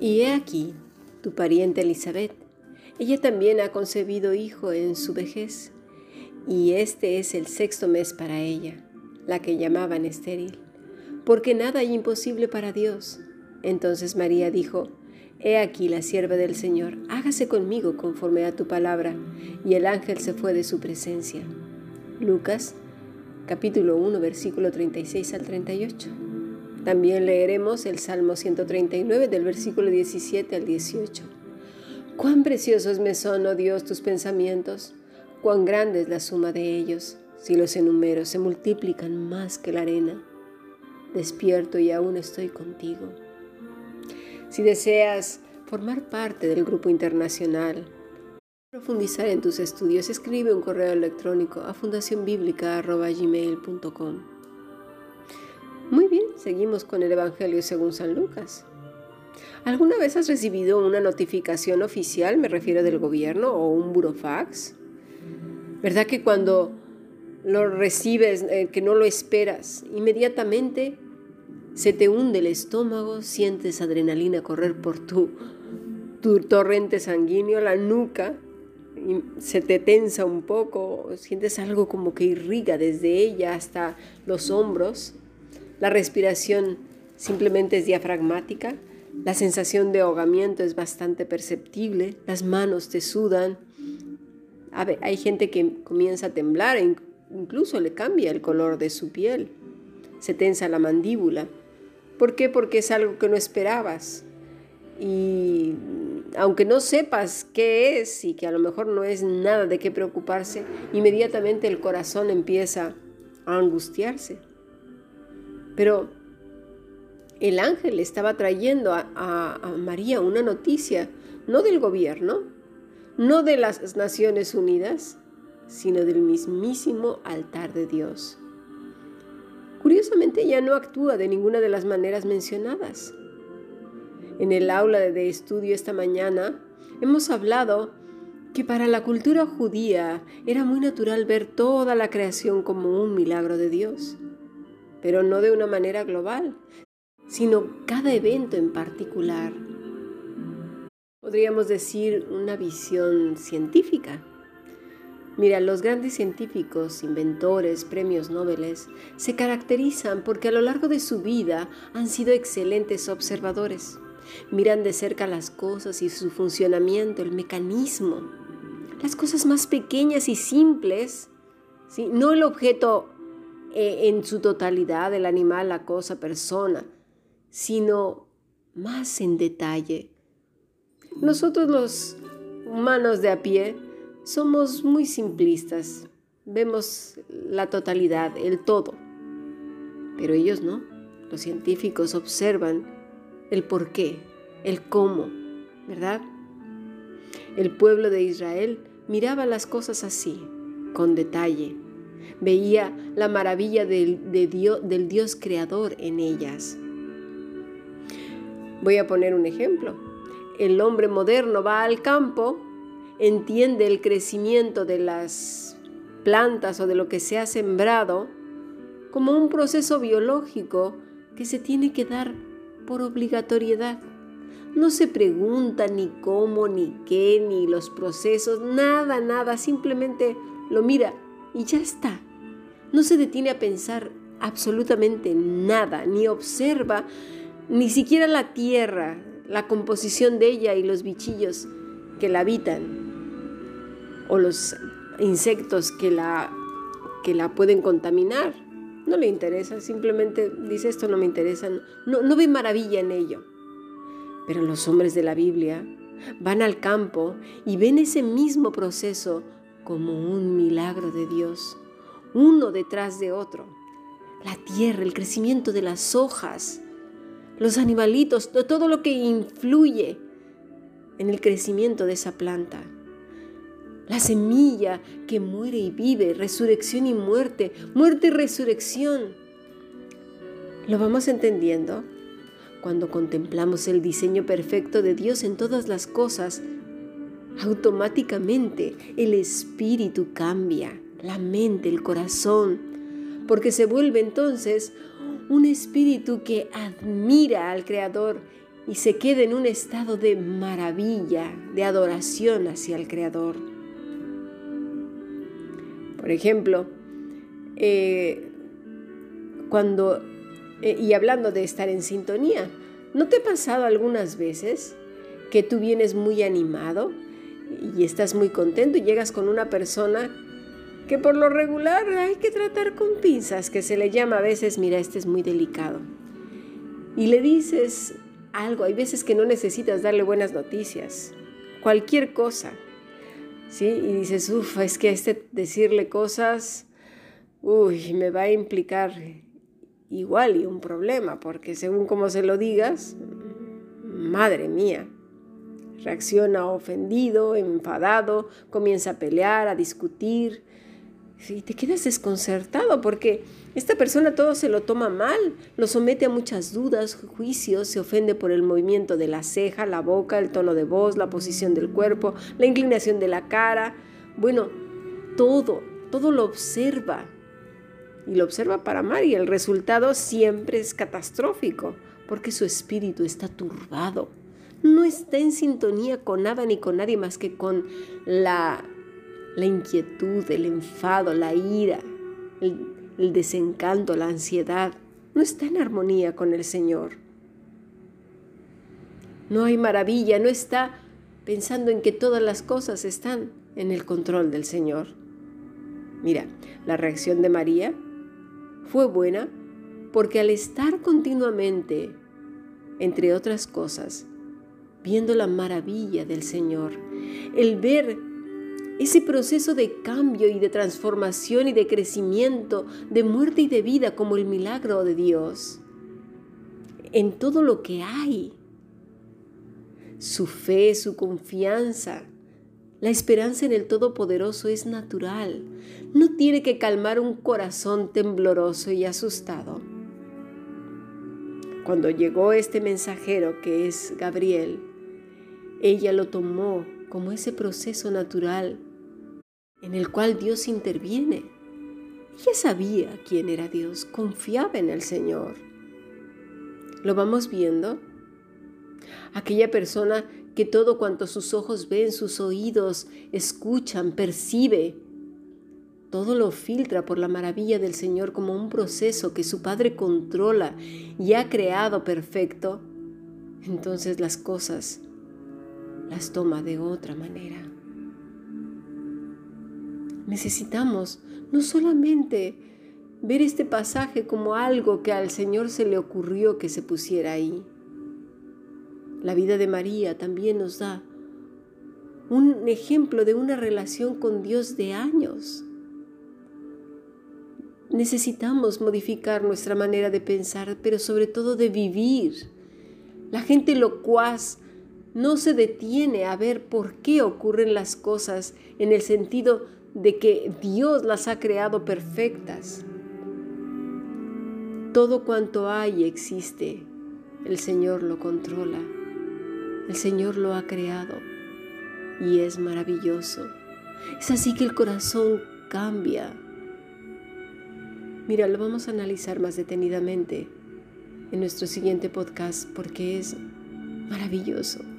Y he aquí tu pariente Elizabeth. Ella también ha concebido hijo en su vejez, y este es el sexto mes para ella, la que llamaban estéril, porque nada hay imposible para Dios. Entonces María dijo, He aquí la sierva del Señor, hágase conmigo conforme a tu palabra. Y el ángel se fue de su presencia. Lucas capítulo 1 versículo 36 al 38. También leeremos el Salmo 139 del versículo 17 al 18. Cuán preciosos me son, oh Dios, tus pensamientos, cuán grande es la suma de ellos. Si los enumero, se multiplican más que la arena. Despierto y aún estoy contigo. Si deseas formar parte del grupo internacional, profundizar en tus estudios, escribe un correo electrónico a fundacionbiblica.gmail.com. Muy bien, seguimos con el Evangelio según San Lucas. ¿Alguna vez has recibido una notificación oficial, me refiero del gobierno, o un burofax? ¿Verdad que cuando lo recibes, eh, que no lo esperas, inmediatamente se te hunde el estómago, sientes adrenalina correr por tu, tu torrente sanguíneo, la nuca, y se te tensa un poco, sientes algo como que irriga desde ella hasta los hombros? La respiración simplemente es diafragmática, la sensación de ahogamiento es bastante perceptible, las manos te sudan. hay gente que comienza a temblar e incluso le cambia el color de su piel. Se tensa la mandíbula. ¿Por qué? Porque es algo que no esperabas. Y aunque no sepas qué es y que a lo mejor no es nada de qué preocuparse, inmediatamente el corazón empieza a angustiarse. Pero el ángel estaba trayendo a, María una noticia, no del gobierno, no de las Naciones Unidas, sino del mismísimo altar de Dios. Curiosamente ella no actúa de ninguna de las maneras mencionadas. En el aula de estudio esta mañana hemos hablado que para la cultura judía era muy natural ver toda la creación como un milagro de Dios pero no de una manera global, sino cada evento en particular. Podríamos decir una visión científica. Mira, los grandes científicos, inventores, premios Nobel se caracterizan porque a lo largo de su vida han sido excelentes observadores. Miran de cerca las cosas y su funcionamiento, el mecanismo. Las cosas más pequeñas y simples, ¿sí? no el objeto eh, en su totalidad, el animal, la cosa, persona, sino más en detalle. Nosotros los humanos de a pie somos muy simplistas, vemos la totalidad, el todo, pero ellos no. Los científicos observan el por qué, el cómo, ¿verdad? El pueblo de Israel miraba las cosas así, con detalle, Veía la maravilla del, Dios, del Dios creador en ellas. Voy a poner un ejemplo. El hombre moderno va al campo, entiende el crecimiento de las plantas o de lo que se ha sembrado como un proceso biológico que se tiene que dar por obligatoriedad. No se pregunta ni cómo, ni qué, ni los procesos, nada, nada, simplemente lo mira y ya está. No se detiene a pensar absolutamente nada, ni observa ni siquiera la tierra, la composición de ella y los bichillos que la habitan, o los insectos que la, que la pueden contaminar. No le interesa, simplemente dice esto no me interesa, no, no ve maravilla en ello. Pero los hombres de la Biblia van al campo y ven ese mismo proceso como un milagro de Dios, uno detrás de otro. La tierra, el crecimiento de las hojas, los animalitos, todo lo que influye en el crecimiento de esa planta. La semilla que muere y vive, resurrección y muerte, muerte y resurrección. ¿Lo vamos entendiendo? Cuando contemplamos el diseño perfecto de Dios en todas las cosas, automáticamente el espíritu cambia, la mente, el corazón, porque se vuelve entonces un espíritu que admira al Creador y se queda en un estado de maravilla, de adoración hacia el Creador. Por ejemplo, eh, cuando, eh, y hablando de estar en sintonía, ¿no te ha pasado algunas veces que tú vienes muy animado y estás muy contento y llegas con una persona que por lo regular hay que tratar con pinzas, que se le llama a veces, mira, este es muy delicado. Y le dices algo, hay veces que no necesitas darle buenas noticias, cualquier cosa, ¿sí? Y dices, uff, es que este decirle cosas, uy, me va a implicar igual y un problema, porque según como se lo digas, madre mía, reacciona ofendido, enfadado, comienza a pelear, a discutir, y te quedas desconcertado porque esta persona todo se lo toma mal, lo somete a muchas dudas, juicios, se ofende por el movimiento de la ceja, la boca, el tono de voz, la posición del cuerpo, la inclinación de la cara. Bueno, todo, todo lo observa. Y lo observa para amar y el resultado siempre es catastrófico porque su espíritu está turbado. No está en sintonía con nada ni con nadie más que con la la inquietud, el enfado, la ira, el, desencanto, la ansiedad, no está en armonía con el Señor. No hay maravilla, no está pensando en que todas las cosas están en el control del Señor. Mira, la reacción de María fue buena porque al estar continuamente, entre otras cosas, viendo la maravilla del Señor, el ver ese proceso de cambio y de transformación y de crecimiento, de muerte y de vida como el milagro de Dios, en todo lo que hay. Su fe, su confianza, la esperanza en el Todopoderoso es natural. No tiene que calmar un corazón tembloroso y asustado. Cuando llegó este mensajero que es Gabriel, ella lo tomó como ese proceso natural en el cual Dios interviene. Ella sabía quién era Dios, confiaba en el Señor. ¿Lo vamos viendo? Aquella persona que todo cuanto sus ojos ven, sus oídos escuchan, percibe, todo lo filtra por la maravilla del Señor como un proceso que su Padre controla y ha creado perfecto, entonces las cosas las toma de otra manera necesitamos no solamente ver este pasaje como algo que al Señor se le ocurrió que se pusiera ahí. La vida de María también nos da un ejemplo de una relación con Dios de años. Necesitamos modificar nuestra manera de pensar, pero sobre todo de vivir. La gente locuaz no se detiene a ver por qué ocurren las cosas en el sentido de que Dios las ha creado perfectas. Todo cuanto hay existe, el Señor lo controla, el Señor lo ha creado y es maravilloso. Es así que el corazón cambia. Mira, lo vamos a analizar más detenidamente en nuestro siguiente podcast porque es maravilloso.